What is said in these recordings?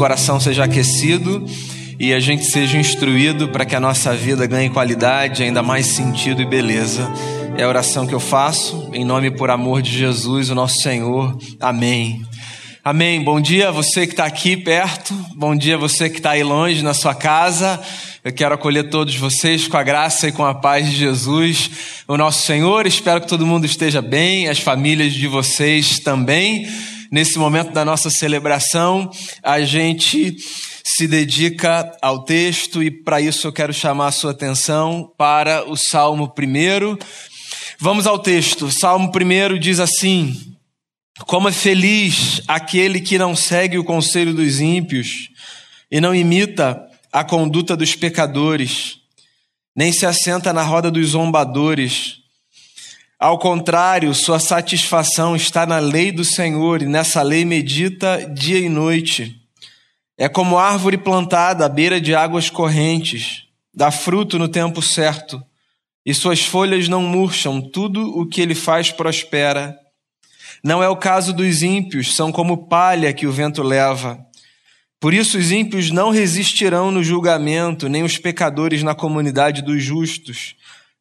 coração seja aquecido e a gente seja instruído para que a nossa vida ganhe qualidade, ainda mais sentido e beleza. É a oração que eu faço, em nome e por amor de Jesus, o nosso Senhor. Amém. Amém. Bom dia você que está aqui perto, bom dia você que está aí longe na sua casa. Eu quero acolher todos vocês com a graça e com a paz de Jesus, o nosso Senhor. Espero que todo mundo esteja bem, as famílias de vocês também. Nesse momento da nossa celebração, a gente se dedica ao texto e para isso eu quero chamar a sua atenção para o Salmo 1. Vamos ao texto. Salmo 1 diz assim: Como é feliz aquele que não segue o conselho dos ímpios e não imita a conduta dos pecadores, nem se assenta na roda dos zombadores ao contrário, sua satisfação está na lei do Senhor e nessa lei medita dia e noite. É como árvore plantada à beira de águas correntes, dá fruto no tempo certo, e suas folhas não murcham, tudo o que ele faz prospera. Não é o caso dos ímpios, são como palha que o vento leva. Por isso os ímpios não resistirão no julgamento, nem os pecadores na comunidade dos justos.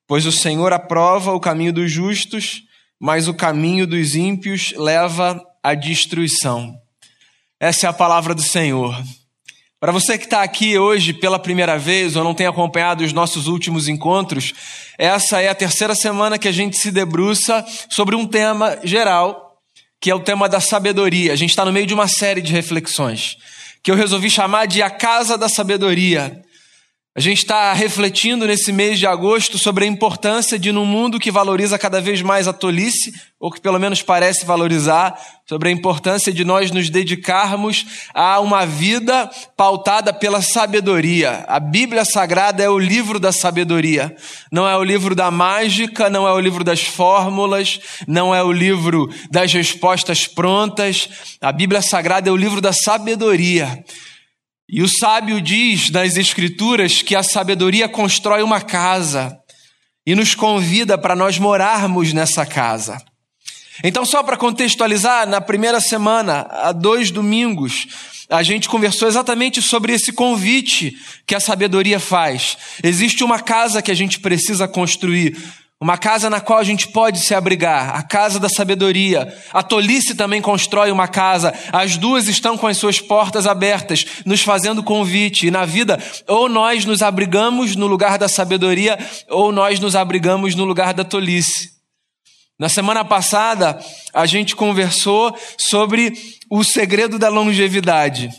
Pois o Senhor aprova o caminho dos justos, mas o caminho dos ímpios leva à destruição. Essa é a palavra do Senhor. Para você que está aqui hoje pela primeira vez ou não tem acompanhado os nossos últimos encontros, essa é a terceira semana que a gente se debruça sobre um tema geral, que é o tema da sabedoria. A gente está no meio de uma série de reflexões que eu resolvi chamar de A Casa da Sabedoria. A gente está refletindo nesse mês de agosto sobre a importância de, num mundo que valoriza cada vez mais a tolice, ou que pelo menos parece valorizar, sobre a importância de nós nos dedicarmos a uma vida pautada pela sabedoria. A Bíblia Sagrada é o livro da sabedoria. Não é o livro da mágica, não é o livro das fórmulas, não é o livro das respostas prontas. A Bíblia Sagrada é o livro da sabedoria. E o sábio diz nas Escrituras que a sabedoria constrói uma casa e nos convida para nós morarmos nessa casa. Então, só para contextualizar, na primeira semana, há dois domingos, a gente conversou exatamente sobre esse convite que a sabedoria faz. Existe uma casa que a gente precisa construir, uma casa na qual a gente pode se abrigar, a casa da sabedoria. A tolice também constrói uma casa. As duas estão com as suas portas abertas, nos fazendo convite. E na vida, ou nós nos abrigamos no lugar da sabedoria, ou nós nos abrigamos no lugar da tolice. Na semana passada, a gente conversou sobre o segredo da longevidade,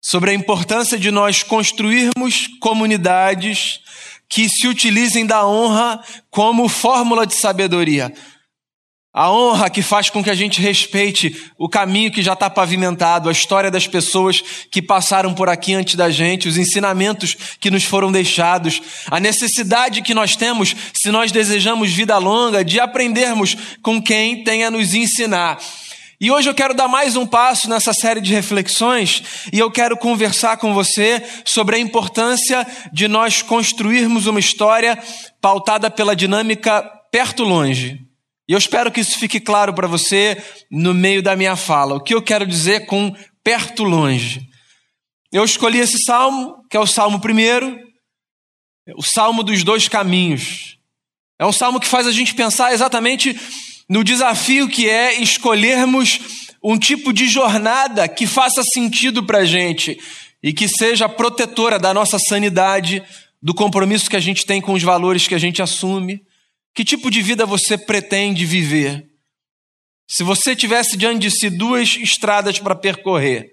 sobre a importância de nós construirmos comunidades que se utilizem da honra como fórmula de sabedoria. A honra que faz com que a gente respeite o caminho que já está pavimentado, a história das pessoas que passaram por aqui antes da gente, os ensinamentos que nos foram deixados, a necessidade que nós temos, se nós desejamos vida longa, de aprendermos com quem tem a nos ensinar. E hoje eu quero dar mais um passo nessa série de reflexões e eu quero conversar com você sobre a importância de nós construirmos uma história pautada pela dinâmica perto-longe. E eu espero que isso fique claro para você no meio da minha fala. O que eu quero dizer com perto-longe? Eu escolhi esse salmo, que é o salmo primeiro, o salmo dos dois caminhos. É um salmo que faz a gente pensar exatamente no desafio que é escolhermos um tipo de jornada que faça sentido para a gente e que seja protetora da nossa sanidade, do compromisso que a gente tem com os valores que a gente assume. Que tipo de vida você pretende viver? Se você tivesse diante de si duas estradas para percorrer,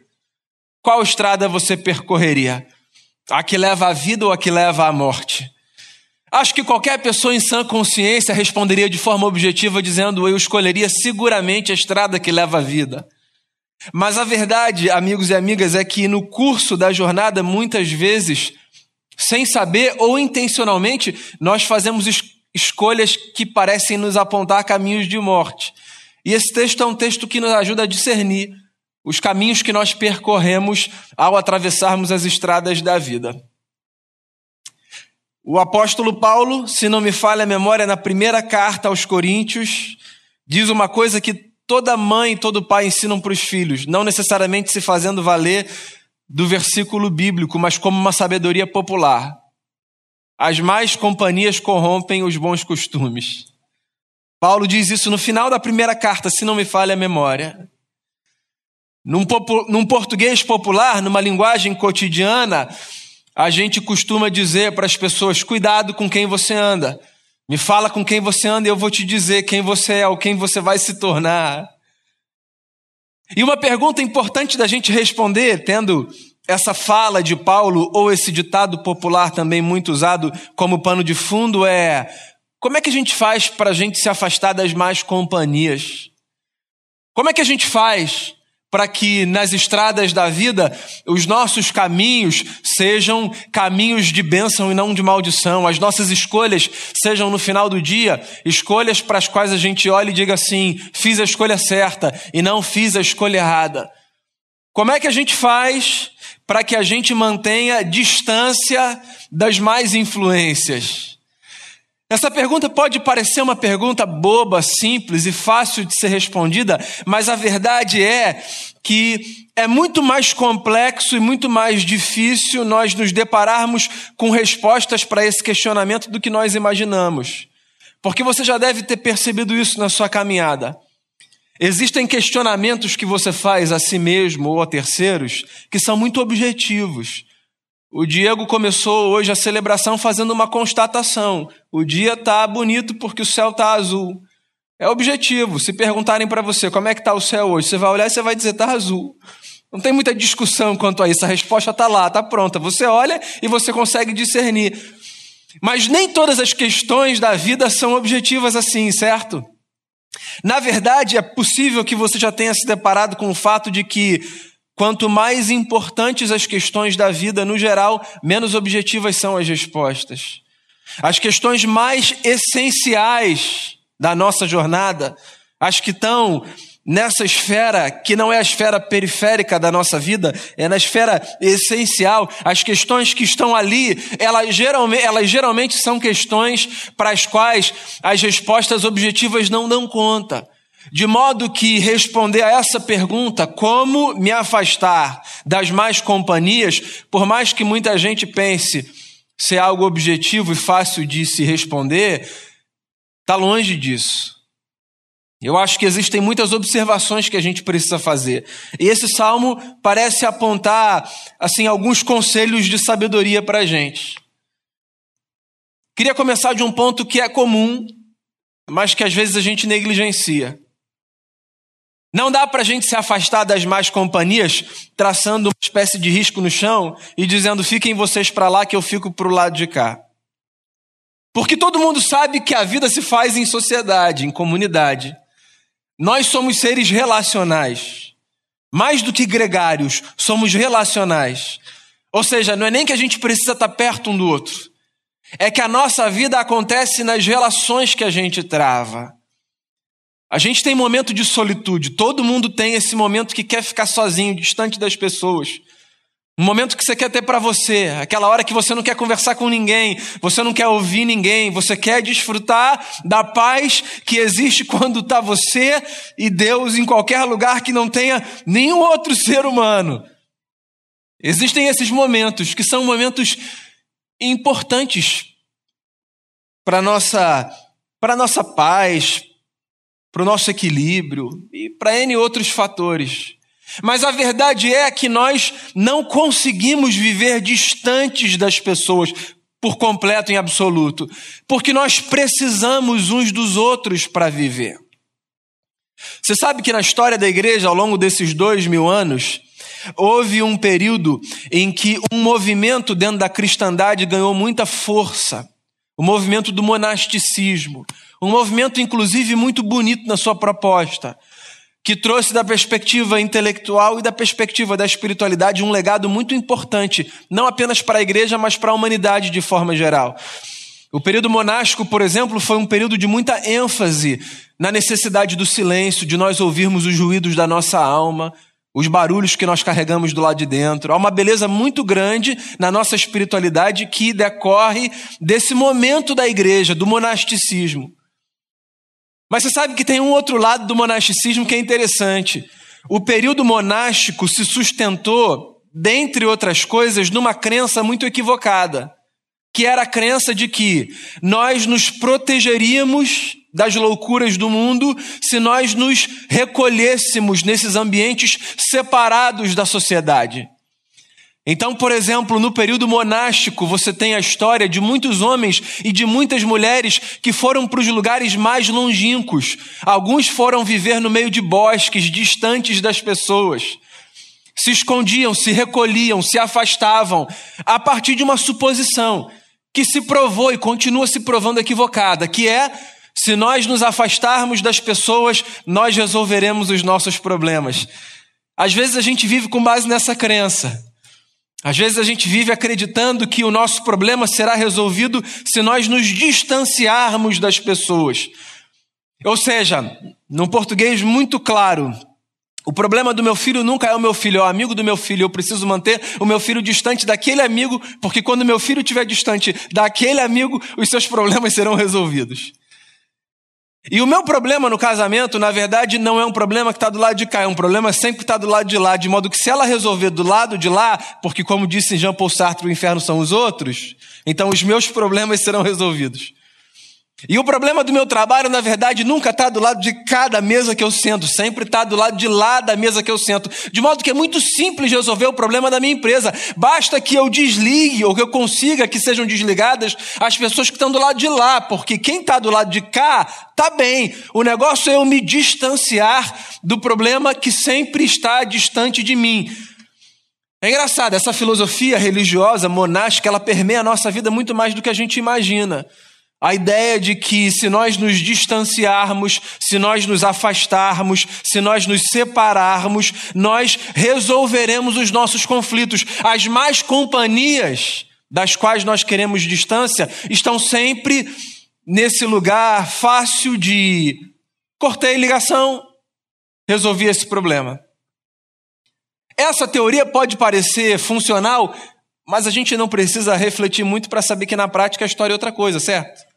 qual estrada você percorreria? A que leva à vida ou a que leva à morte? Acho que qualquer pessoa em sã consciência responderia de forma objetiva dizendo: eu escolheria seguramente a estrada que leva à vida. Mas a verdade, amigos e amigas, é que no curso da jornada, muitas vezes, sem saber ou intencionalmente, nós fazemos es escolhas que parecem nos apontar caminhos de morte. E esse texto é um texto que nos ajuda a discernir os caminhos que nós percorremos ao atravessarmos as estradas da vida. O apóstolo Paulo, se não me falha a memória, na primeira carta aos Coríntios, diz uma coisa que toda mãe, todo pai ensinam para os filhos, não necessariamente se fazendo valer do versículo bíblico, mas como uma sabedoria popular. As más companhias corrompem os bons costumes. Paulo diz isso no final da primeira carta, se não me falha a memória. Num, num português popular, numa linguagem cotidiana, a gente costuma dizer para as pessoas: cuidado com quem você anda. Me fala com quem você anda e eu vou te dizer quem você é ou quem você vai se tornar. E uma pergunta importante da gente responder, tendo essa fala de Paulo ou esse ditado popular também muito usado como pano de fundo é: como é que a gente faz para a gente se afastar das más companhias? Como é que a gente faz para que nas estradas da vida os nossos caminhos sejam caminhos de bênção e não de maldição. As nossas escolhas sejam no final do dia escolhas para as quais a gente olha e diga assim: fiz a escolha certa e não fiz a escolha errada. Como é que a gente faz para que a gente mantenha distância das mais influências? Essa pergunta pode parecer uma pergunta boba, simples e fácil de ser respondida, mas a verdade é que é muito mais complexo e muito mais difícil nós nos depararmos com respostas para esse questionamento do que nós imaginamos. Porque você já deve ter percebido isso na sua caminhada. Existem questionamentos que você faz a si mesmo ou a terceiros que são muito objetivos. O Diego começou hoje a celebração fazendo uma constatação. O dia está bonito porque o céu está azul. É objetivo. Se perguntarem para você como é que está o céu hoje, você vai olhar e você vai dizer está azul. Não tem muita discussão quanto a isso. A resposta está lá, está pronta. Você olha e você consegue discernir. Mas nem todas as questões da vida são objetivas assim, certo? Na verdade, é possível que você já tenha se deparado com o fato de que Quanto mais importantes as questões da vida no geral, menos objetivas são as respostas. As questões mais essenciais da nossa jornada, as que estão nessa esfera que não é a esfera periférica da nossa vida, é na esfera essencial. As questões que estão ali, elas geralmente, elas geralmente são questões para as quais as respostas objetivas não dão conta. De modo que responder a essa pergunta, como me afastar das más companhias, por mais que muita gente pense ser algo objetivo e fácil de se responder, está longe disso. Eu acho que existem muitas observações que a gente precisa fazer. E esse salmo parece apontar assim alguns conselhos de sabedoria para a gente. Queria começar de um ponto que é comum, mas que às vezes a gente negligencia. Não dá para a gente se afastar das más companhias, traçando uma espécie de risco no chão e dizendo: fiquem vocês para lá que eu fico para o lado de cá. Porque todo mundo sabe que a vida se faz em sociedade, em comunidade. Nós somos seres relacionais. Mais do que gregários, somos relacionais. Ou seja, não é nem que a gente precisa estar perto um do outro. É que a nossa vida acontece nas relações que a gente trava. A gente tem momento de solitude, todo mundo tem esse momento que quer ficar sozinho, distante das pessoas. Um momento que você quer ter para você, aquela hora que você não quer conversar com ninguém, você não quer ouvir ninguém, você quer desfrutar da paz que existe quando está você e Deus em qualquer lugar que não tenha nenhum outro ser humano. Existem esses momentos que são momentos importantes para nossa para nossa paz, para o nosso equilíbrio e para N outros fatores. Mas a verdade é que nós não conseguimos viver distantes das pessoas por completo e absoluto, porque nós precisamos uns dos outros para viver. Você sabe que na história da igreja, ao longo desses dois mil anos, houve um período em que um movimento dentro da cristandade ganhou muita força o movimento do monasticismo, um movimento inclusive muito bonito na sua proposta, que trouxe da perspectiva intelectual e da perspectiva da espiritualidade um legado muito importante, não apenas para a igreja, mas para a humanidade de forma geral. O período monástico, por exemplo, foi um período de muita ênfase na necessidade do silêncio, de nós ouvirmos os ruídos da nossa alma, os barulhos que nós carregamos do lado de dentro. Há uma beleza muito grande na nossa espiritualidade que decorre desse momento da igreja, do monasticismo. Mas você sabe que tem um outro lado do monasticismo que é interessante. O período monástico se sustentou, dentre outras coisas, numa crença muito equivocada, que era a crença de que nós nos protegeríamos das loucuras do mundo se nós nos recolhêssemos nesses ambientes separados da sociedade. Então, por exemplo, no período monástico, você tem a história de muitos homens e de muitas mulheres que foram para os lugares mais longínquos. Alguns foram viver no meio de bosques, distantes das pessoas. Se escondiam, se recolhiam, se afastavam, a partir de uma suposição que se provou e continua se provando equivocada, que é se nós nos afastarmos das pessoas, nós resolveremos os nossos problemas. Às vezes a gente vive com base nessa crença. Às vezes a gente vive acreditando que o nosso problema será resolvido se nós nos distanciarmos das pessoas. Ou seja, num português muito claro, o problema do meu filho nunca é o meu filho, é o amigo do meu filho. Eu preciso manter o meu filho distante daquele amigo, porque quando meu filho estiver distante daquele amigo, os seus problemas serão resolvidos. E o meu problema no casamento, na verdade, não é um problema que está do lado de cá, é um problema sempre que está do lado de lá, de modo que se ela resolver do lado de lá, porque como disse Jean Paul Sartre, o inferno são os outros, então os meus problemas serão resolvidos. E o problema do meu trabalho, na verdade, nunca está do lado de cada mesa que eu sento, sempre está do lado de lá da mesa que eu sento. De modo que é muito simples resolver o problema da minha empresa. Basta que eu desligue, ou que eu consiga que sejam desligadas as pessoas que estão do lado de lá, porque quem está do lado de cá está bem. O negócio é eu me distanciar do problema que sempre está distante de mim. É engraçado, essa filosofia religiosa, monástica, ela permeia a nossa vida muito mais do que a gente imagina. A ideia de que se nós nos distanciarmos, se nós nos afastarmos, se nós nos separarmos, nós resolveremos os nossos conflitos. As más companhias das quais nós queremos distância estão sempre nesse lugar fácil de cortei ligação, resolvi esse problema. Essa teoria pode parecer funcional, mas a gente não precisa refletir muito para saber que na prática a história é outra coisa, certo?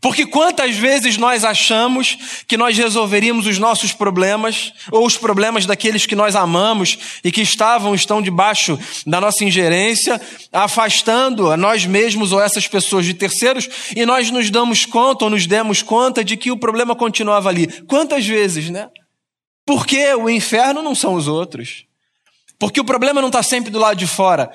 Porque quantas vezes nós achamos que nós resolveríamos os nossos problemas, ou os problemas daqueles que nós amamos e que estavam, estão debaixo da nossa ingerência, afastando a nós mesmos ou essas pessoas de terceiros, e nós nos damos conta ou nos demos conta de que o problema continuava ali. Quantas vezes, né? Porque o inferno não são os outros. Porque o problema não está sempre do lado de fora.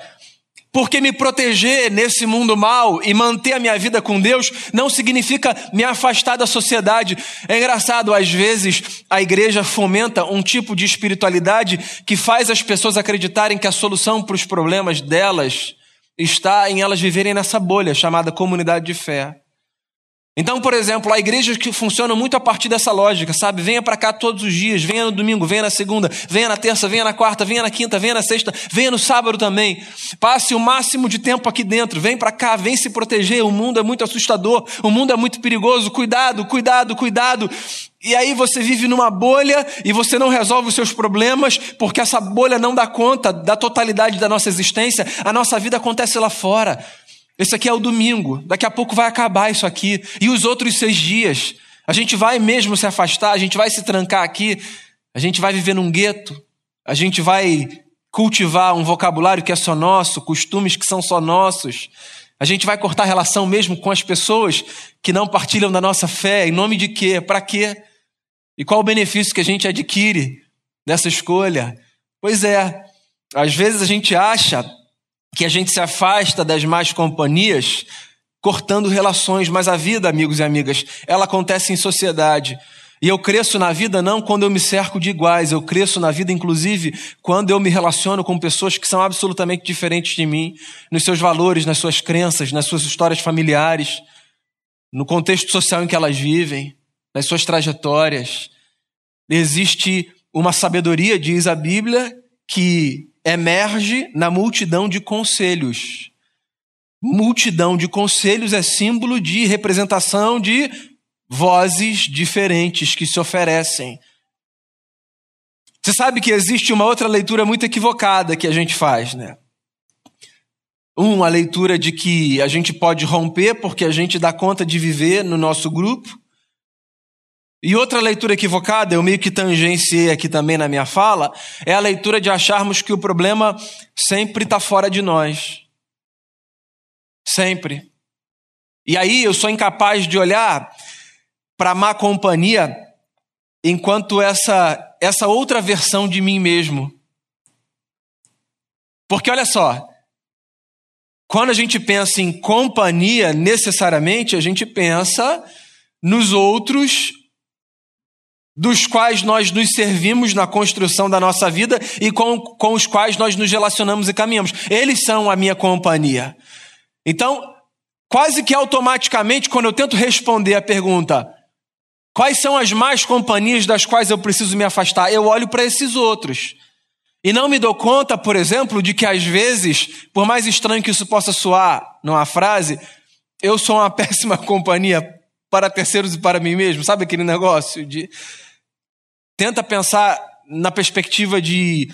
Porque me proteger nesse mundo mal e manter a minha vida com Deus não significa me afastar da sociedade. É engraçado, às vezes a igreja fomenta um tipo de espiritualidade que faz as pessoas acreditarem que a solução para os problemas delas está em elas viverem nessa bolha chamada comunidade de fé. Então, por exemplo, há igrejas que funcionam muito a partir dessa lógica, sabe? Venha para cá todos os dias, venha no domingo, venha na segunda, venha na terça, venha na quarta, venha na quinta, venha na sexta, venha no sábado também. Passe o máximo de tempo aqui dentro, vem para cá, vem se proteger. O mundo é muito assustador, o mundo é muito perigoso. Cuidado, cuidado, cuidado. E aí você vive numa bolha e você não resolve os seus problemas porque essa bolha não dá conta da totalidade da nossa existência. A nossa vida acontece lá fora. Esse aqui é o domingo, daqui a pouco vai acabar isso aqui. E os outros seis dias? A gente vai mesmo se afastar, a gente vai se trancar aqui, a gente vai viver num gueto, a gente vai cultivar um vocabulário que é só nosso, costumes que são só nossos. A gente vai cortar relação mesmo com as pessoas que não partilham da nossa fé. Em nome de quê? Para quê? E qual o benefício que a gente adquire dessa escolha? Pois é, às vezes a gente acha que a gente se afasta das más companhias, cortando relações, mas a vida, amigos e amigas, ela acontece em sociedade. E eu cresço na vida não quando eu me cerco de iguais, eu cresço na vida, inclusive, quando eu me relaciono com pessoas que são absolutamente diferentes de mim, nos seus valores, nas suas crenças, nas suas histórias familiares, no contexto social em que elas vivem, nas suas trajetórias. Existe uma sabedoria, diz a Bíblia, que emerge na multidão de conselhos. Multidão de conselhos é símbolo de representação de vozes diferentes que se oferecem. Você sabe que existe uma outra leitura muito equivocada que a gente faz, né? Um, a leitura de que a gente pode romper porque a gente dá conta de viver no nosso grupo. E outra leitura equivocada, eu meio que tangenciei aqui também na minha fala, é a leitura de acharmos que o problema sempre está fora de nós. Sempre. E aí eu sou incapaz de olhar para má companhia enquanto essa, essa outra versão de mim mesmo. Porque olha só, quando a gente pensa em companhia, necessariamente a gente pensa nos outros dos quais nós nos servimos na construção da nossa vida e com, com os quais nós nos relacionamos e caminhamos. Eles são a minha companhia. Então, quase que automaticamente, quando eu tento responder a pergunta, quais são as más companhias das quais eu preciso me afastar, eu olho para esses outros. E não me dou conta, por exemplo, de que às vezes, por mais estranho que isso possa soar numa frase, eu sou uma péssima companhia para terceiros e para mim mesmo. Sabe aquele negócio de tenta pensar na perspectiva de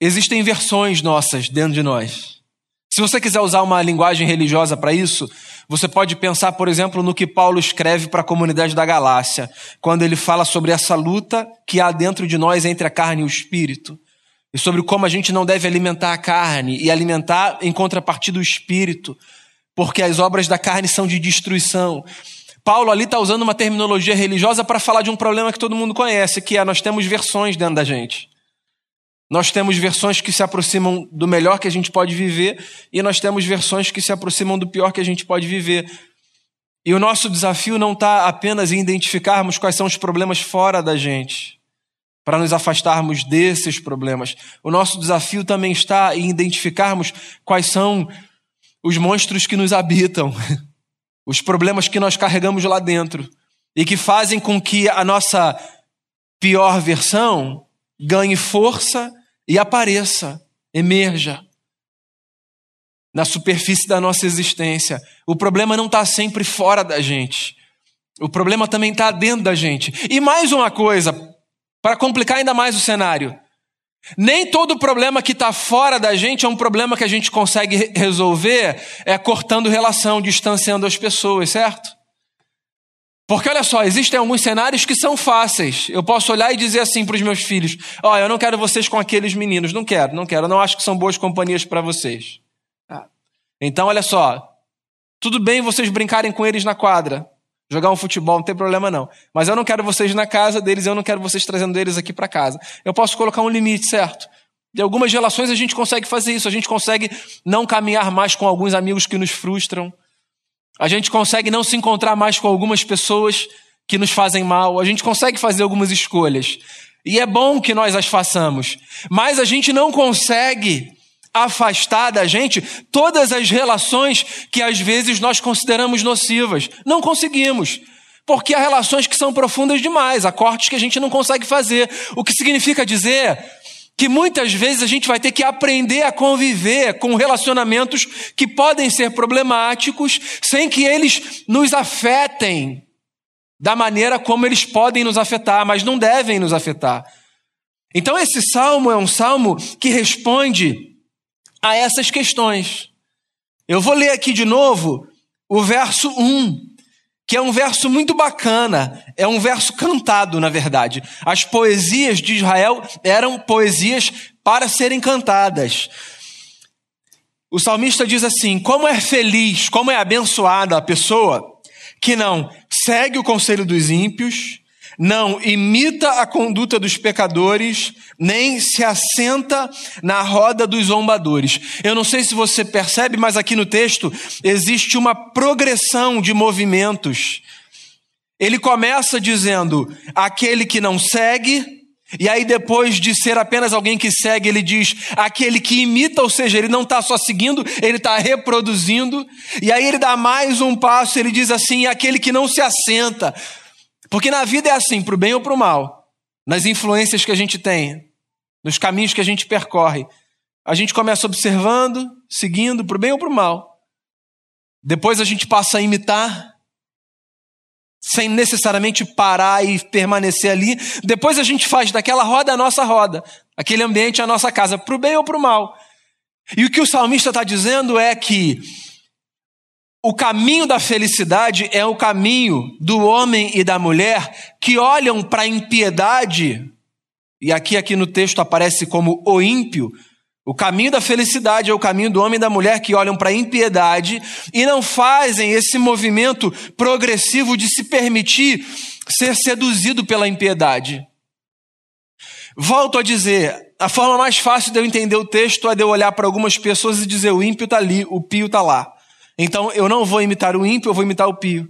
existem versões nossas dentro de nós. Se você quiser usar uma linguagem religiosa para isso, você pode pensar, por exemplo, no que Paulo escreve para a comunidade da Galácia, quando ele fala sobre essa luta que há dentro de nós entre a carne e o espírito, e sobre como a gente não deve alimentar a carne e alimentar em contrapartida o espírito, porque as obras da carne são de destruição Paulo ali está usando uma terminologia religiosa para falar de um problema que todo mundo conhece, que é nós temos versões dentro da gente. Nós temos versões que se aproximam do melhor que a gente pode viver e nós temos versões que se aproximam do pior que a gente pode viver. E o nosso desafio não está apenas em identificarmos quais são os problemas fora da gente, para nos afastarmos desses problemas. O nosso desafio também está em identificarmos quais são os monstros que nos habitam. os problemas que nós carregamos lá dentro e que fazem com que a nossa pior versão ganhe força e apareça, emerja na superfície da nossa existência. O problema não está sempre fora da gente. O problema também está dentro da gente. E mais uma coisa, para complicar ainda mais o cenário. Nem todo problema que está fora da gente é um problema que a gente consegue resolver é cortando relação, distanciando as pessoas, certo? Porque olha só, existem alguns cenários que são fáceis. Eu posso olhar e dizer assim para os meus filhos: Ó, oh, eu não quero vocês com aqueles meninos. Não quero, não quero. Eu não acho que são boas companhias para vocês. Ah. Então, olha só. Tudo bem vocês brincarem com eles na quadra jogar um futebol, não tem problema não. Mas eu não quero vocês na casa deles, eu não quero vocês trazendo eles aqui para casa. Eu posso colocar um limite, certo? De algumas relações a gente consegue fazer isso, a gente consegue não caminhar mais com alguns amigos que nos frustram. A gente consegue não se encontrar mais com algumas pessoas que nos fazem mal. A gente consegue fazer algumas escolhas. E é bom que nós as façamos. Mas a gente não consegue afastar da gente todas as relações que às vezes nós consideramos nocivas. Não conseguimos. Porque há relações que são profundas demais, há cortes que a gente não consegue fazer. O que significa dizer que muitas vezes a gente vai ter que aprender a conviver com relacionamentos que podem ser problemáticos sem que eles nos afetem da maneira como eles podem nos afetar, mas não devem nos afetar. Então esse salmo é um salmo que responde a essas questões. Eu vou ler aqui de novo o verso 1, que é um verso muito bacana, é um verso cantado, na verdade. As poesias de Israel eram poesias para serem cantadas. O salmista diz assim: Como é feliz, como é abençoada a pessoa que não segue o conselho dos ímpios, não imita a conduta dos pecadores, nem se assenta na roda dos zombadores. Eu não sei se você percebe, mas aqui no texto existe uma progressão de movimentos. Ele começa dizendo: aquele que não segue, e aí, depois de ser apenas alguém que segue, ele diz aquele que imita, ou seja, ele não está só seguindo, ele está reproduzindo. E aí ele dá mais um passo, ele diz assim: aquele que não se assenta. Porque na vida é assim, para o bem ou para o mal, nas influências que a gente tem, nos caminhos que a gente percorre. A gente começa observando, seguindo, para o bem ou para o mal. Depois a gente passa a imitar, sem necessariamente parar e permanecer ali. Depois a gente faz daquela roda a nossa roda, aquele ambiente a nossa casa, para o bem ou para o mal. E o que o salmista está dizendo é que o caminho da felicidade é o caminho do homem e da mulher que olham para a impiedade, e aqui, aqui no texto aparece como o ímpio. O caminho da felicidade é o caminho do homem e da mulher que olham para a impiedade e não fazem esse movimento progressivo de se permitir ser seduzido pela impiedade. Volto a dizer, a forma mais fácil de eu entender o texto é de eu olhar para algumas pessoas e dizer o ímpio está ali, o pio está lá. Então eu não vou imitar o ímpio, eu vou imitar o pio.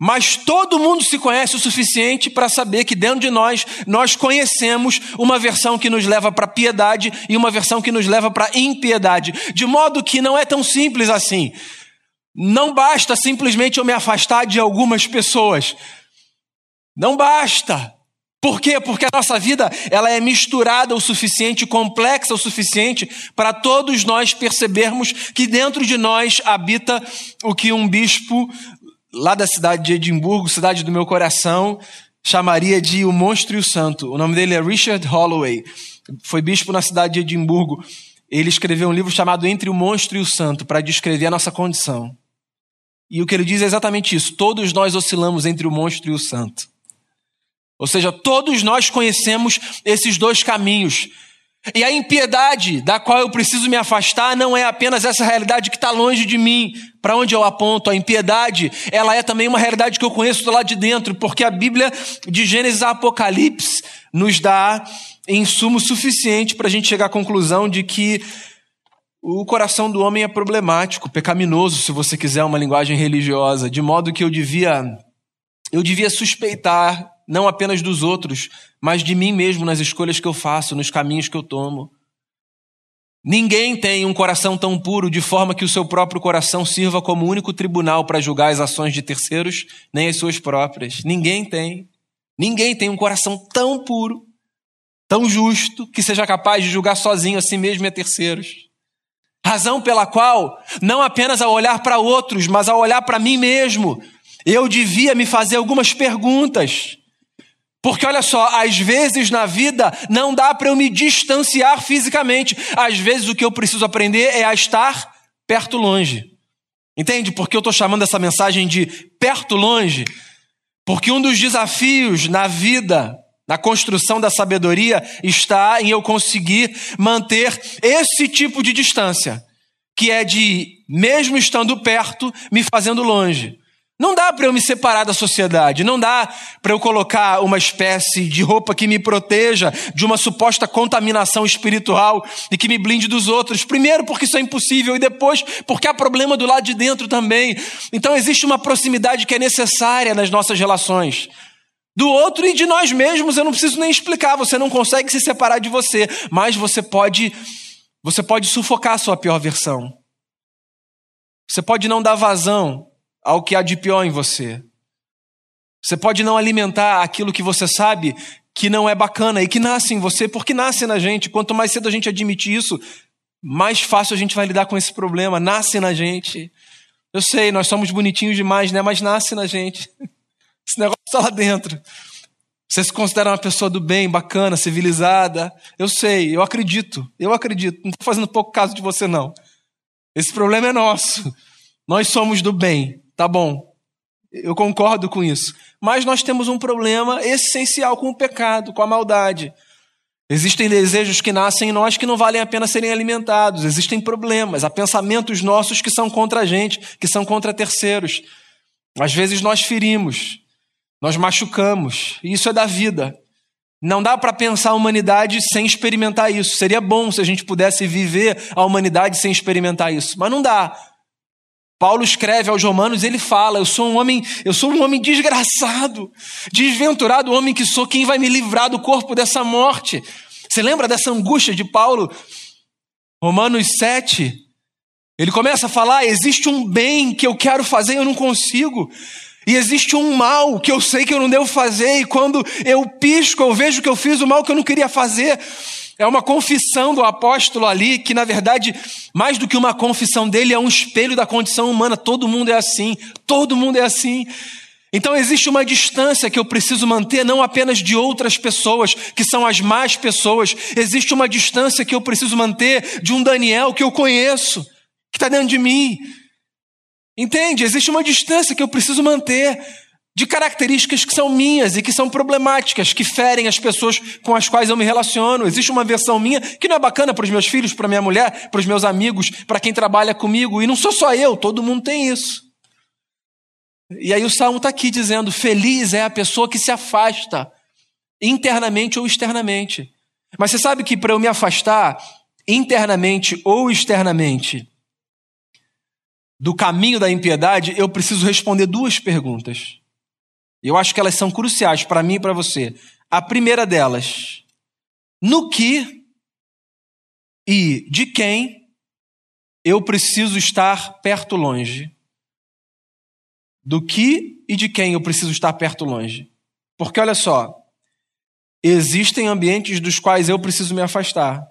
Mas todo mundo se conhece o suficiente para saber que dentro de nós, nós conhecemos uma versão que nos leva para piedade e uma versão que nos leva para impiedade. De modo que não é tão simples assim. Não basta simplesmente eu me afastar de algumas pessoas. Não basta. Por quê? Porque a nossa vida ela é misturada o suficiente, complexa o suficiente para todos nós percebermos que dentro de nós habita o que um bispo lá da cidade de Edimburgo, cidade do meu coração, chamaria de o monstro e o santo. O nome dele é Richard Holloway. Foi bispo na cidade de Edimburgo. Ele escreveu um livro chamado Entre o Monstro e o Santo para descrever a nossa condição. E o que ele diz é exatamente isso. Todos nós oscilamos entre o monstro e o santo. Ou seja, todos nós conhecemos esses dois caminhos. E a impiedade da qual eu preciso me afastar não é apenas essa realidade que está longe de mim, para onde eu aponto. A impiedade, ela é também uma realidade que eu conheço do lado de dentro, porque a Bíblia de Gênesis a Apocalipse nos dá insumo suficiente para a gente chegar à conclusão de que o coração do homem é problemático, pecaminoso, se você quiser uma linguagem religiosa, de modo que eu devia eu devia suspeitar não apenas dos outros, mas de mim mesmo nas escolhas que eu faço, nos caminhos que eu tomo. Ninguém tem um coração tão puro de forma que o seu próprio coração sirva como único tribunal para julgar as ações de terceiros, nem as suas próprias. Ninguém tem. Ninguém tem um coração tão puro, tão justo, que seja capaz de julgar sozinho a si mesmo e a terceiros. Razão pela qual, não apenas ao olhar para outros, mas ao olhar para mim mesmo, eu devia me fazer algumas perguntas. Porque olha só, às vezes na vida não dá para eu me distanciar fisicamente. Às vezes o que eu preciso aprender é a estar perto longe. Entende? Porque eu estou chamando essa mensagem de perto longe. Porque um dos desafios na vida, na construção da sabedoria, está em eu conseguir manter esse tipo de distância, que é de, mesmo estando perto, me fazendo longe. Não dá para eu me separar da sociedade, não dá para eu colocar uma espécie de roupa que me proteja de uma suposta contaminação espiritual e que me blinde dos outros. Primeiro, porque isso é impossível, e depois, porque há problema do lado de dentro também. Então, existe uma proximidade que é necessária nas nossas relações. Do outro e de nós mesmos, eu não preciso nem explicar, você não consegue se separar de você, mas você pode, você pode sufocar a sua pior versão. Você pode não dar vazão ao que há de pior em você. Você pode não alimentar aquilo que você sabe que não é bacana e que nasce em você, porque nasce na gente. Quanto mais cedo a gente admite isso, mais fácil a gente vai lidar com esse problema. Nasce na gente. Eu sei, nós somos bonitinhos demais, né? Mas nasce na gente. Esse negócio está lá dentro. Você se considera uma pessoa do bem, bacana, civilizada. Eu sei, eu acredito, eu acredito. Não estou fazendo pouco caso de você, não. Esse problema é nosso. Nós somos do bem. Tá bom, eu concordo com isso. Mas nós temos um problema essencial com o pecado, com a maldade. Existem desejos que nascem em nós que não valem a pena serem alimentados. Existem problemas, há pensamentos nossos que são contra a gente, que são contra terceiros. Às vezes nós ferimos, nós machucamos. Isso é da vida. Não dá para pensar a humanidade sem experimentar isso. Seria bom se a gente pudesse viver a humanidade sem experimentar isso, mas não dá. Paulo escreve aos Romanos, ele fala: Eu sou um homem, eu sou um homem desgraçado, desventurado homem que sou, quem vai me livrar do corpo dessa morte? Você lembra dessa angústia de Paulo? Romanos 7. Ele começa a falar: existe um bem que eu quero fazer e eu não consigo. E existe um mal que eu sei que eu não devo fazer, e quando eu pisco, eu vejo que eu fiz o mal que eu não queria fazer. É uma confissão do apóstolo ali, que na verdade, mais do que uma confissão dele, é um espelho da condição humana. Todo mundo é assim, todo mundo é assim. Então existe uma distância que eu preciso manter, não apenas de outras pessoas, que são as más pessoas, existe uma distância que eu preciso manter de um Daniel que eu conheço, que está dentro de mim. Entende? Existe uma distância que eu preciso manter de características que são minhas e que são problemáticas, que ferem as pessoas com as quais eu me relaciono. Existe uma versão minha que não é bacana para os meus filhos, para minha mulher, para os meus amigos, para quem trabalha comigo. E não sou só eu, todo mundo tem isso. E aí o salmo está aqui dizendo: feliz é a pessoa que se afasta, internamente ou externamente. Mas você sabe que para eu me afastar, internamente ou externamente, do caminho da impiedade, eu preciso responder duas perguntas. Eu acho que elas são cruciais para mim e para você. A primeira delas, no que e de quem eu preciso estar perto longe? Do que e de quem eu preciso estar perto longe? Porque olha só, existem ambientes dos quais eu preciso me afastar.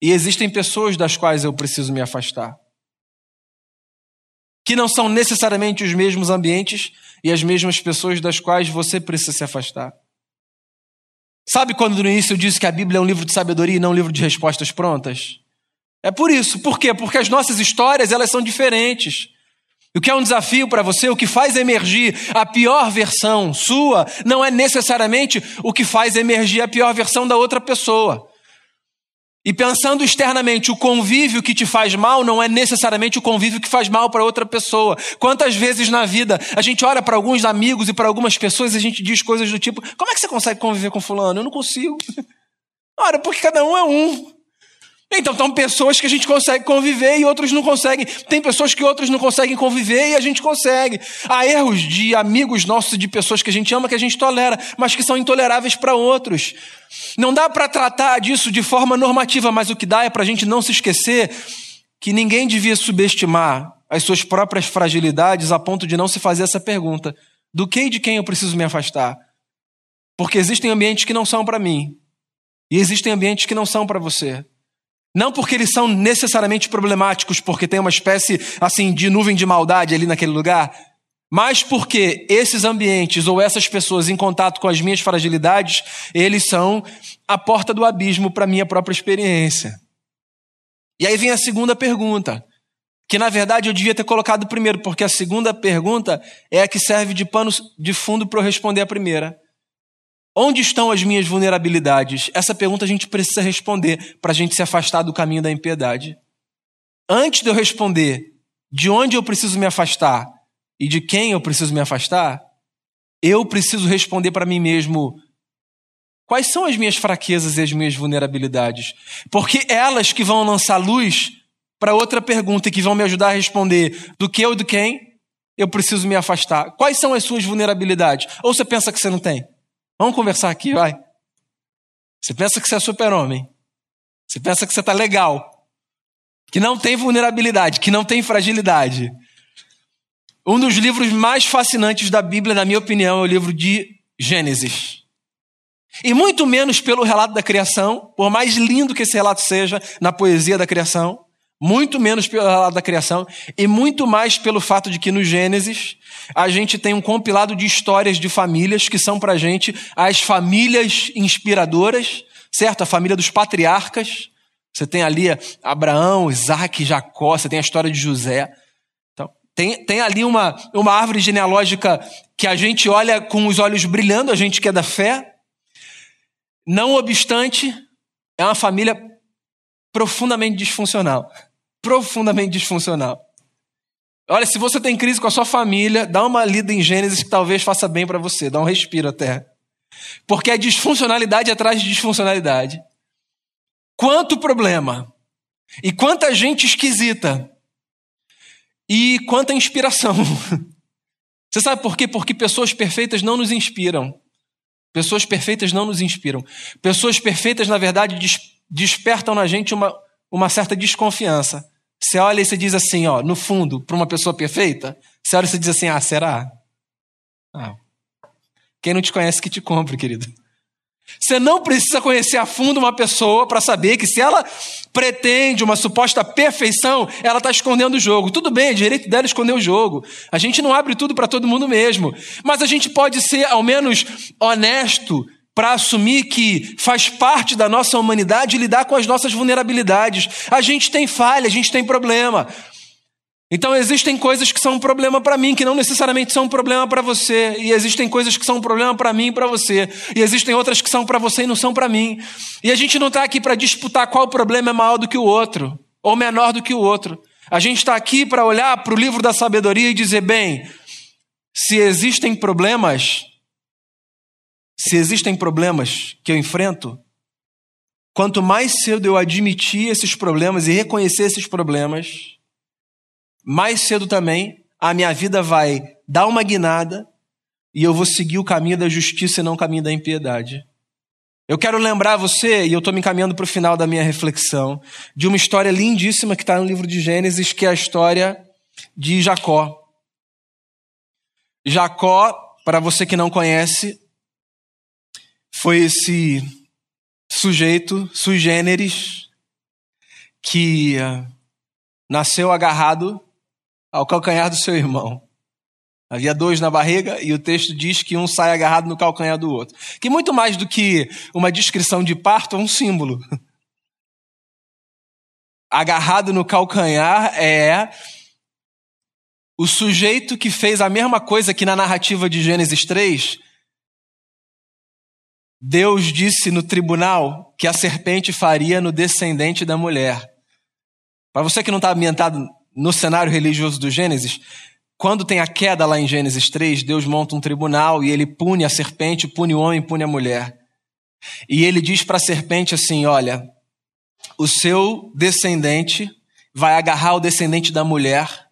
E existem pessoas das quais eu preciso me afastar. Que não são necessariamente os mesmos ambientes, e as mesmas pessoas das quais você precisa se afastar. Sabe quando no início eu disse que a Bíblia é um livro de sabedoria e não um livro de respostas prontas? É por isso. Por quê? Porque as nossas histórias, elas são diferentes. O que é um desafio para você, o que faz emergir a pior versão sua, não é necessariamente o que faz emergir a pior versão da outra pessoa. E pensando externamente, o convívio que te faz mal não é necessariamente o convívio que faz mal para outra pessoa. Quantas vezes na vida a gente olha para alguns amigos e para algumas pessoas e a gente diz coisas do tipo: como é que você consegue conviver com Fulano? Eu não consigo. Ora, porque cada um é um. Então, tem pessoas que a gente consegue conviver e outros não conseguem. Tem pessoas que outros não conseguem conviver e a gente consegue. Há erros de amigos nossos, de pessoas que a gente ama, que a gente tolera, mas que são intoleráveis para outros. Não dá para tratar disso de forma normativa, mas o que dá é para a gente não se esquecer que ninguém devia subestimar as suas próprias fragilidades a ponto de não se fazer essa pergunta: do que e de quem eu preciso me afastar? Porque existem ambientes que não são para mim, e existem ambientes que não são para você. Não porque eles são necessariamente problemáticos, porque tem uma espécie assim de nuvem de maldade ali naquele lugar, mas porque esses ambientes ou essas pessoas em contato com as minhas fragilidades, eles são a porta do abismo para minha própria experiência. E aí vem a segunda pergunta, que na verdade eu devia ter colocado primeiro, porque a segunda pergunta é a que serve de pano de fundo para eu responder a primeira. Onde estão as minhas vulnerabilidades? Essa pergunta a gente precisa responder para a gente se afastar do caminho da impiedade. Antes de eu responder de onde eu preciso me afastar e de quem eu preciso me afastar, eu preciso responder para mim mesmo quais são as minhas fraquezas e as minhas vulnerabilidades. Porque elas que vão lançar luz para outra pergunta e que vão me ajudar a responder do que ou do quem eu preciso me afastar. Quais são as suas vulnerabilidades? Ou você pensa que você não tem? Vamos conversar aqui, vai. Você pensa que você é super-homem. Você pensa que você está legal. Que não tem vulnerabilidade, que não tem fragilidade. Um dos livros mais fascinantes da Bíblia, na minha opinião, é o livro de Gênesis. E muito menos pelo relato da criação, por mais lindo que esse relato seja na poesia da criação, muito menos pelo da criação e muito mais pelo fato de que no Gênesis a gente tem um compilado de histórias de famílias que são para a gente as famílias inspiradoras, certo? A família dos patriarcas. Você tem ali Abraão, Isaac, Jacó, você tem a história de José. Então, tem, tem ali uma, uma árvore genealógica que a gente olha com os olhos brilhando, a gente que é da fé. Não obstante, é uma família profundamente disfuncional profundamente disfuncional. Olha, se você tem crise com a sua família, dá uma lida em Gênesis que talvez faça bem para você, dá um respiro até. Porque a disfuncionalidade atrás de disfuncionalidade. Quanto problema! E quanta gente esquisita! E quanta inspiração! Você sabe por quê? Porque pessoas perfeitas não nos inspiram. Pessoas perfeitas não nos inspiram. Pessoas perfeitas, na verdade, despertam na gente uma, uma certa desconfiança. Você olha e você diz assim, ó, no fundo, para uma pessoa perfeita, você olha e você diz assim, ah, será? Ah. Quem não te conhece que te compre, querido. Você não precisa conhecer a fundo uma pessoa para saber que se ela pretende uma suposta perfeição, ela está escondendo o jogo. Tudo bem, é direito dela esconder o jogo. A gente não abre tudo para todo mundo mesmo. Mas a gente pode ser, ao menos, honesto para assumir que faz parte da nossa humanidade lidar com as nossas vulnerabilidades. A gente tem falha, a gente tem problema. Então existem coisas que são um problema para mim, que não necessariamente são um problema para você, e existem coisas que são um problema para mim e para você, e existem outras que são para você e não são para mim. E a gente não está aqui para disputar qual problema é maior do que o outro, ou menor do que o outro. A gente está aqui para olhar para o livro da sabedoria e dizer, bem, se existem problemas, se existem problemas que eu enfrento, quanto mais cedo eu admitir esses problemas e reconhecer esses problemas, mais cedo também a minha vida vai dar uma guinada e eu vou seguir o caminho da justiça e não o caminho da impiedade. Eu quero lembrar você, e eu estou me encaminhando para o final da minha reflexão, de uma história lindíssima que está no livro de Gênesis, que é a história de Jacó. Jacó, para você que não conhece, foi esse sujeito sui generis que uh, nasceu agarrado ao calcanhar do seu irmão. Havia dois na barriga e o texto diz que um sai agarrado no calcanhar do outro. Que muito mais do que uma descrição de parto é um símbolo. Agarrado no calcanhar é o sujeito que fez a mesma coisa que na narrativa de Gênesis 3, Deus disse no tribunal que a serpente faria no descendente da mulher. Para você que não está ambientado no cenário religioso do Gênesis, quando tem a queda lá em Gênesis 3, Deus monta um tribunal e ele pune a serpente, pune o homem, pune a mulher. E ele diz para a serpente assim: Olha, o seu descendente vai agarrar o descendente da mulher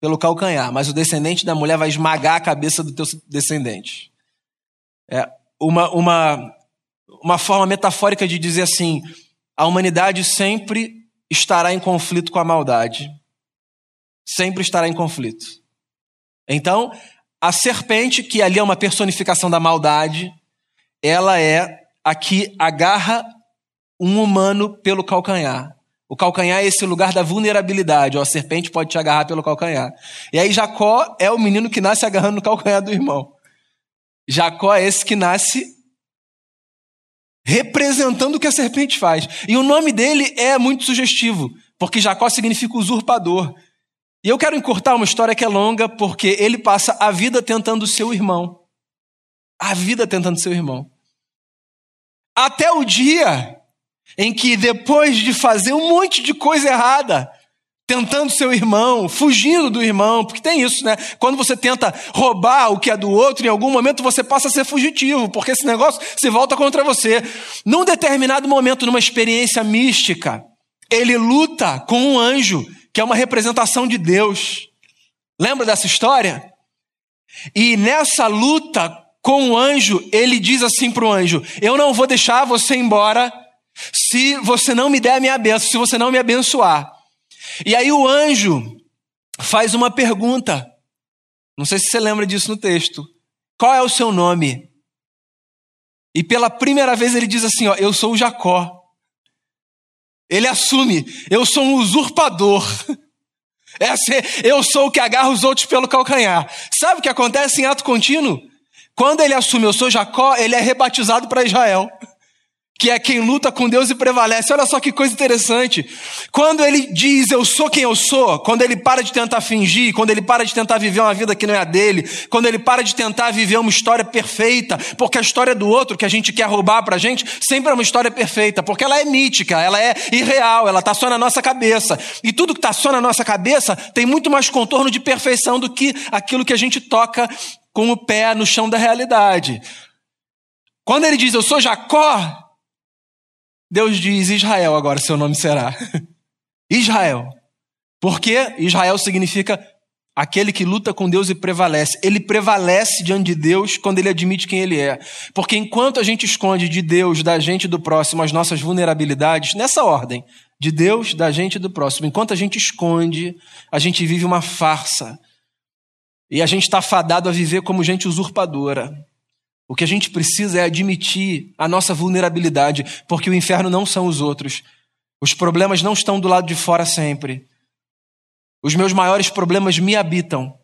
pelo calcanhar, mas o descendente da mulher vai esmagar a cabeça do teu descendente. É uma, uma, uma forma metafórica de dizer assim: a humanidade sempre estará em conflito com a maldade sempre estará em conflito. Então, a serpente, que ali é uma personificação da maldade, ela é a que agarra um humano pelo calcanhar. O calcanhar é esse lugar da vulnerabilidade. Ó, a serpente pode te agarrar pelo calcanhar. E aí Jacó é o menino que nasce agarrando no calcanhar do irmão. Jacó é esse que nasce representando o que a serpente faz. E o nome dele é muito sugestivo, porque Jacó significa usurpador. E eu quero encurtar uma história que é longa, porque ele passa a vida tentando seu irmão. A vida tentando seu irmão. Até o dia em que, depois de fazer um monte de coisa errada, tentando seu irmão, fugindo do irmão, porque tem isso, né? Quando você tenta roubar o que é do outro, em algum momento você passa a ser fugitivo, porque esse negócio se volta contra você. Num determinado momento, numa experiência mística, ele luta com um anjo que é uma representação de Deus. Lembra dessa história? E nessa luta com o anjo, ele diz assim para o anjo: Eu não vou deixar você embora se você não me der a minha bênção, se você não me abençoar. E aí o anjo faz uma pergunta. Não sei se você lembra disso no texto. Qual é o seu nome? E pela primeira vez ele diz assim: ó, Eu sou o Jacó. Ele assume: eu sou um usurpador. Essa é, eu sou o que agarra os outros pelo calcanhar. Sabe o que acontece em ato contínuo? Quando ele assume eu sou Jacó, ele é rebatizado para Israel que é quem luta com Deus e prevalece. Olha só que coisa interessante. Quando ele diz eu sou quem eu sou, quando ele para de tentar fingir, quando ele para de tentar viver uma vida que não é a dele, quando ele para de tentar viver uma história perfeita, porque a história do outro que a gente quer roubar pra gente sempre é uma história perfeita, porque ela é mítica, ela é irreal, ela tá só na nossa cabeça. E tudo que tá só na nossa cabeça tem muito mais contorno de perfeição do que aquilo que a gente toca com o pé no chão da realidade. Quando ele diz eu sou Jacó, Deus diz Israel agora, seu nome será. Israel. Porque Israel significa aquele que luta com Deus e prevalece. Ele prevalece diante de Deus quando ele admite quem ele é. Porque enquanto a gente esconde de Deus, da gente e do próximo as nossas vulnerabilidades, nessa ordem, de Deus, da gente e do próximo, enquanto a gente esconde, a gente vive uma farsa. E a gente está fadado a viver como gente usurpadora. O que a gente precisa é admitir a nossa vulnerabilidade, porque o inferno não são os outros. Os problemas não estão do lado de fora sempre. Os meus maiores problemas me habitam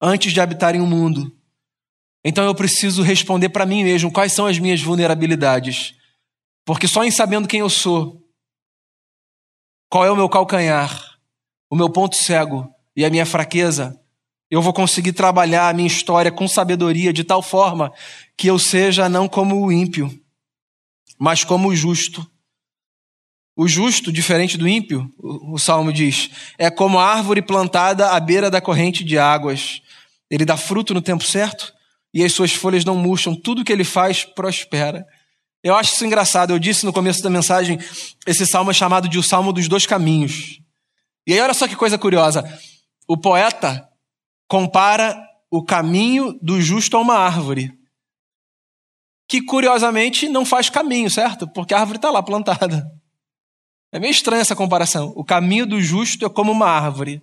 antes de habitarem o mundo. Então eu preciso responder para mim mesmo quais são as minhas vulnerabilidades. Porque só em sabendo quem eu sou, qual é o meu calcanhar, o meu ponto cego, e a minha fraqueza, eu vou conseguir trabalhar a minha história com sabedoria de tal forma que eu seja não como o ímpio, mas como o justo. O justo, diferente do ímpio, o salmo diz, é como a árvore plantada à beira da corrente de águas. Ele dá fruto no tempo certo e as suas folhas não murcham, tudo que ele faz prospera. Eu acho isso engraçado. Eu disse no começo da mensagem, esse salmo é chamado de o salmo dos dois caminhos. E aí, olha só que coisa curiosa. O poeta compara o caminho do justo a uma árvore. Que curiosamente não faz caminho, certo? Porque a árvore está lá plantada. É meio estranha essa comparação. O caminho do justo é como uma árvore.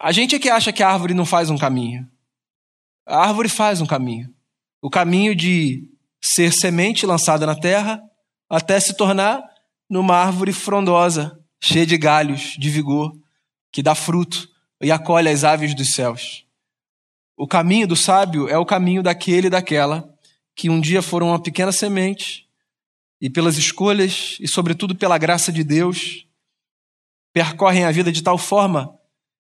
A gente é que acha que a árvore não faz um caminho. A árvore faz um caminho. O caminho de ser semente lançada na terra até se tornar numa árvore frondosa, cheia de galhos, de vigor, que dá fruto e acolhe as aves dos céus. O caminho do sábio é o caminho daquele e daquela que um dia foram uma pequena semente e pelas escolhas e sobretudo pela graça de Deus percorrem a vida de tal forma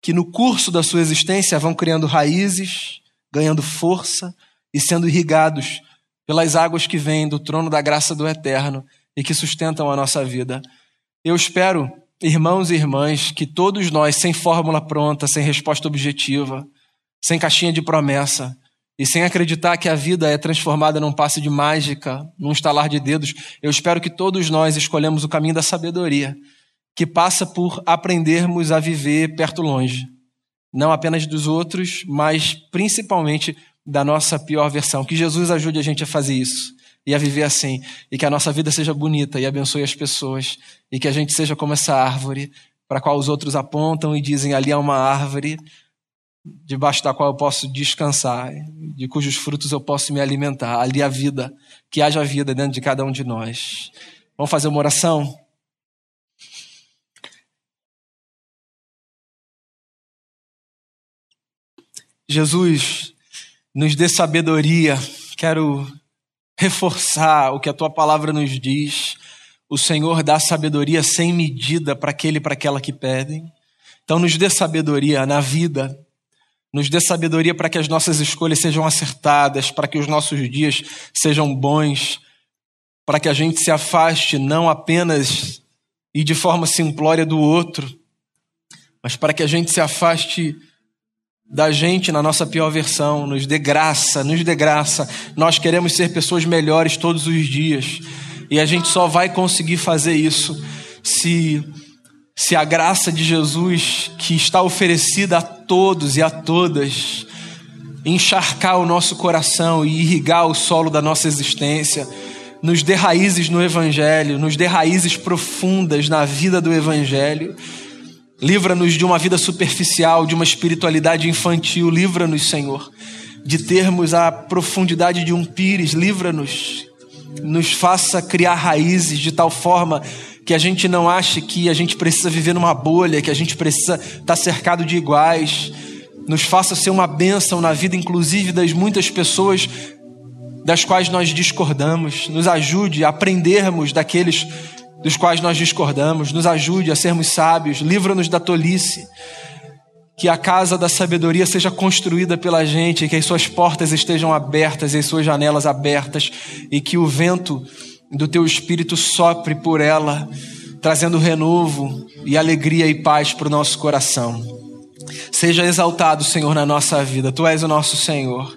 que no curso da sua existência vão criando raízes, ganhando força e sendo irrigados pelas águas que vêm do trono da graça do Eterno e que sustentam a nossa vida. Eu espero, irmãos e irmãs, que todos nós, sem fórmula pronta, sem resposta objetiva, sem caixinha de promessa, e sem acreditar que a vida é transformada num passe de mágica, num estalar de dedos, eu espero que todos nós escolhemos o caminho da sabedoria, que passa por aprendermos a viver perto longe não apenas dos outros, mas principalmente da nossa pior versão. Que Jesus ajude a gente a fazer isso e a viver assim, e que a nossa vida seja bonita e abençoe as pessoas, e que a gente seja como essa árvore para a qual os outros apontam e dizem: ali há uma árvore debaixo da qual eu posso descansar, de cujos frutos eu posso me alimentar. Ali há vida, que haja vida dentro de cada um de nós. Vamos fazer uma oração? Jesus, nos dê sabedoria. Quero reforçar o que a tua palavra nos diz. O Senhor dá sabedoria sem medida para aquele e para aquela que pedem. Então, nos dê sabedoria na vida. Nos dê sabedoria para que as nossas escolhas sejam acertadas, para que os nossos dias sejam bons, para que a gente se afaste não apenas e de forma simplória do outro, mas para que a gente se afaste da gente na nossa pior versão, nos dê graça, nos dê graça. Nós queremos ser pessoas melhores todos os dias. E a gente só vai conseguir fazer isso se se a graça de Jesus que está oferecida a todos e a todas encharcar o nosso coração e irrigar o solo da nossa existência, nos dê raízes no evangelho, nos dê raízes profundas na vida do evangelho Livra-nos de uma vida superficial, de uma espiritualidade infantil. Livra-nos, Senhor, de termos a profundidade de um pires. Livra-nos. Nos faça criar raízes de tal forma que a gente não ache que a gente precisa viver numa bolha, que a gente precisa estar cercado de iguais. Nos faça ser uma bênção na vida, inclusive das muitas pessoas das quais nós discordamos. Nos ajude a aprendermos daqueles dos quais nós discordamos, nos ajude a sermos sábios, livra-nos da tolice. Que a casa da sabedoria seja construída pela gente, que as suas portas estejam abertas e as suas janelas abertas, e que o vento do teu espírito sopre por ela, trazendo renovo e alegria e paz para o nosso coração. Seja exaltado, Senhor, na nossa vida. Tu és o nosso Senhor.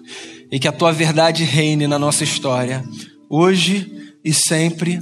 E que a tua verdade reine na nossa história, hoje e sempre.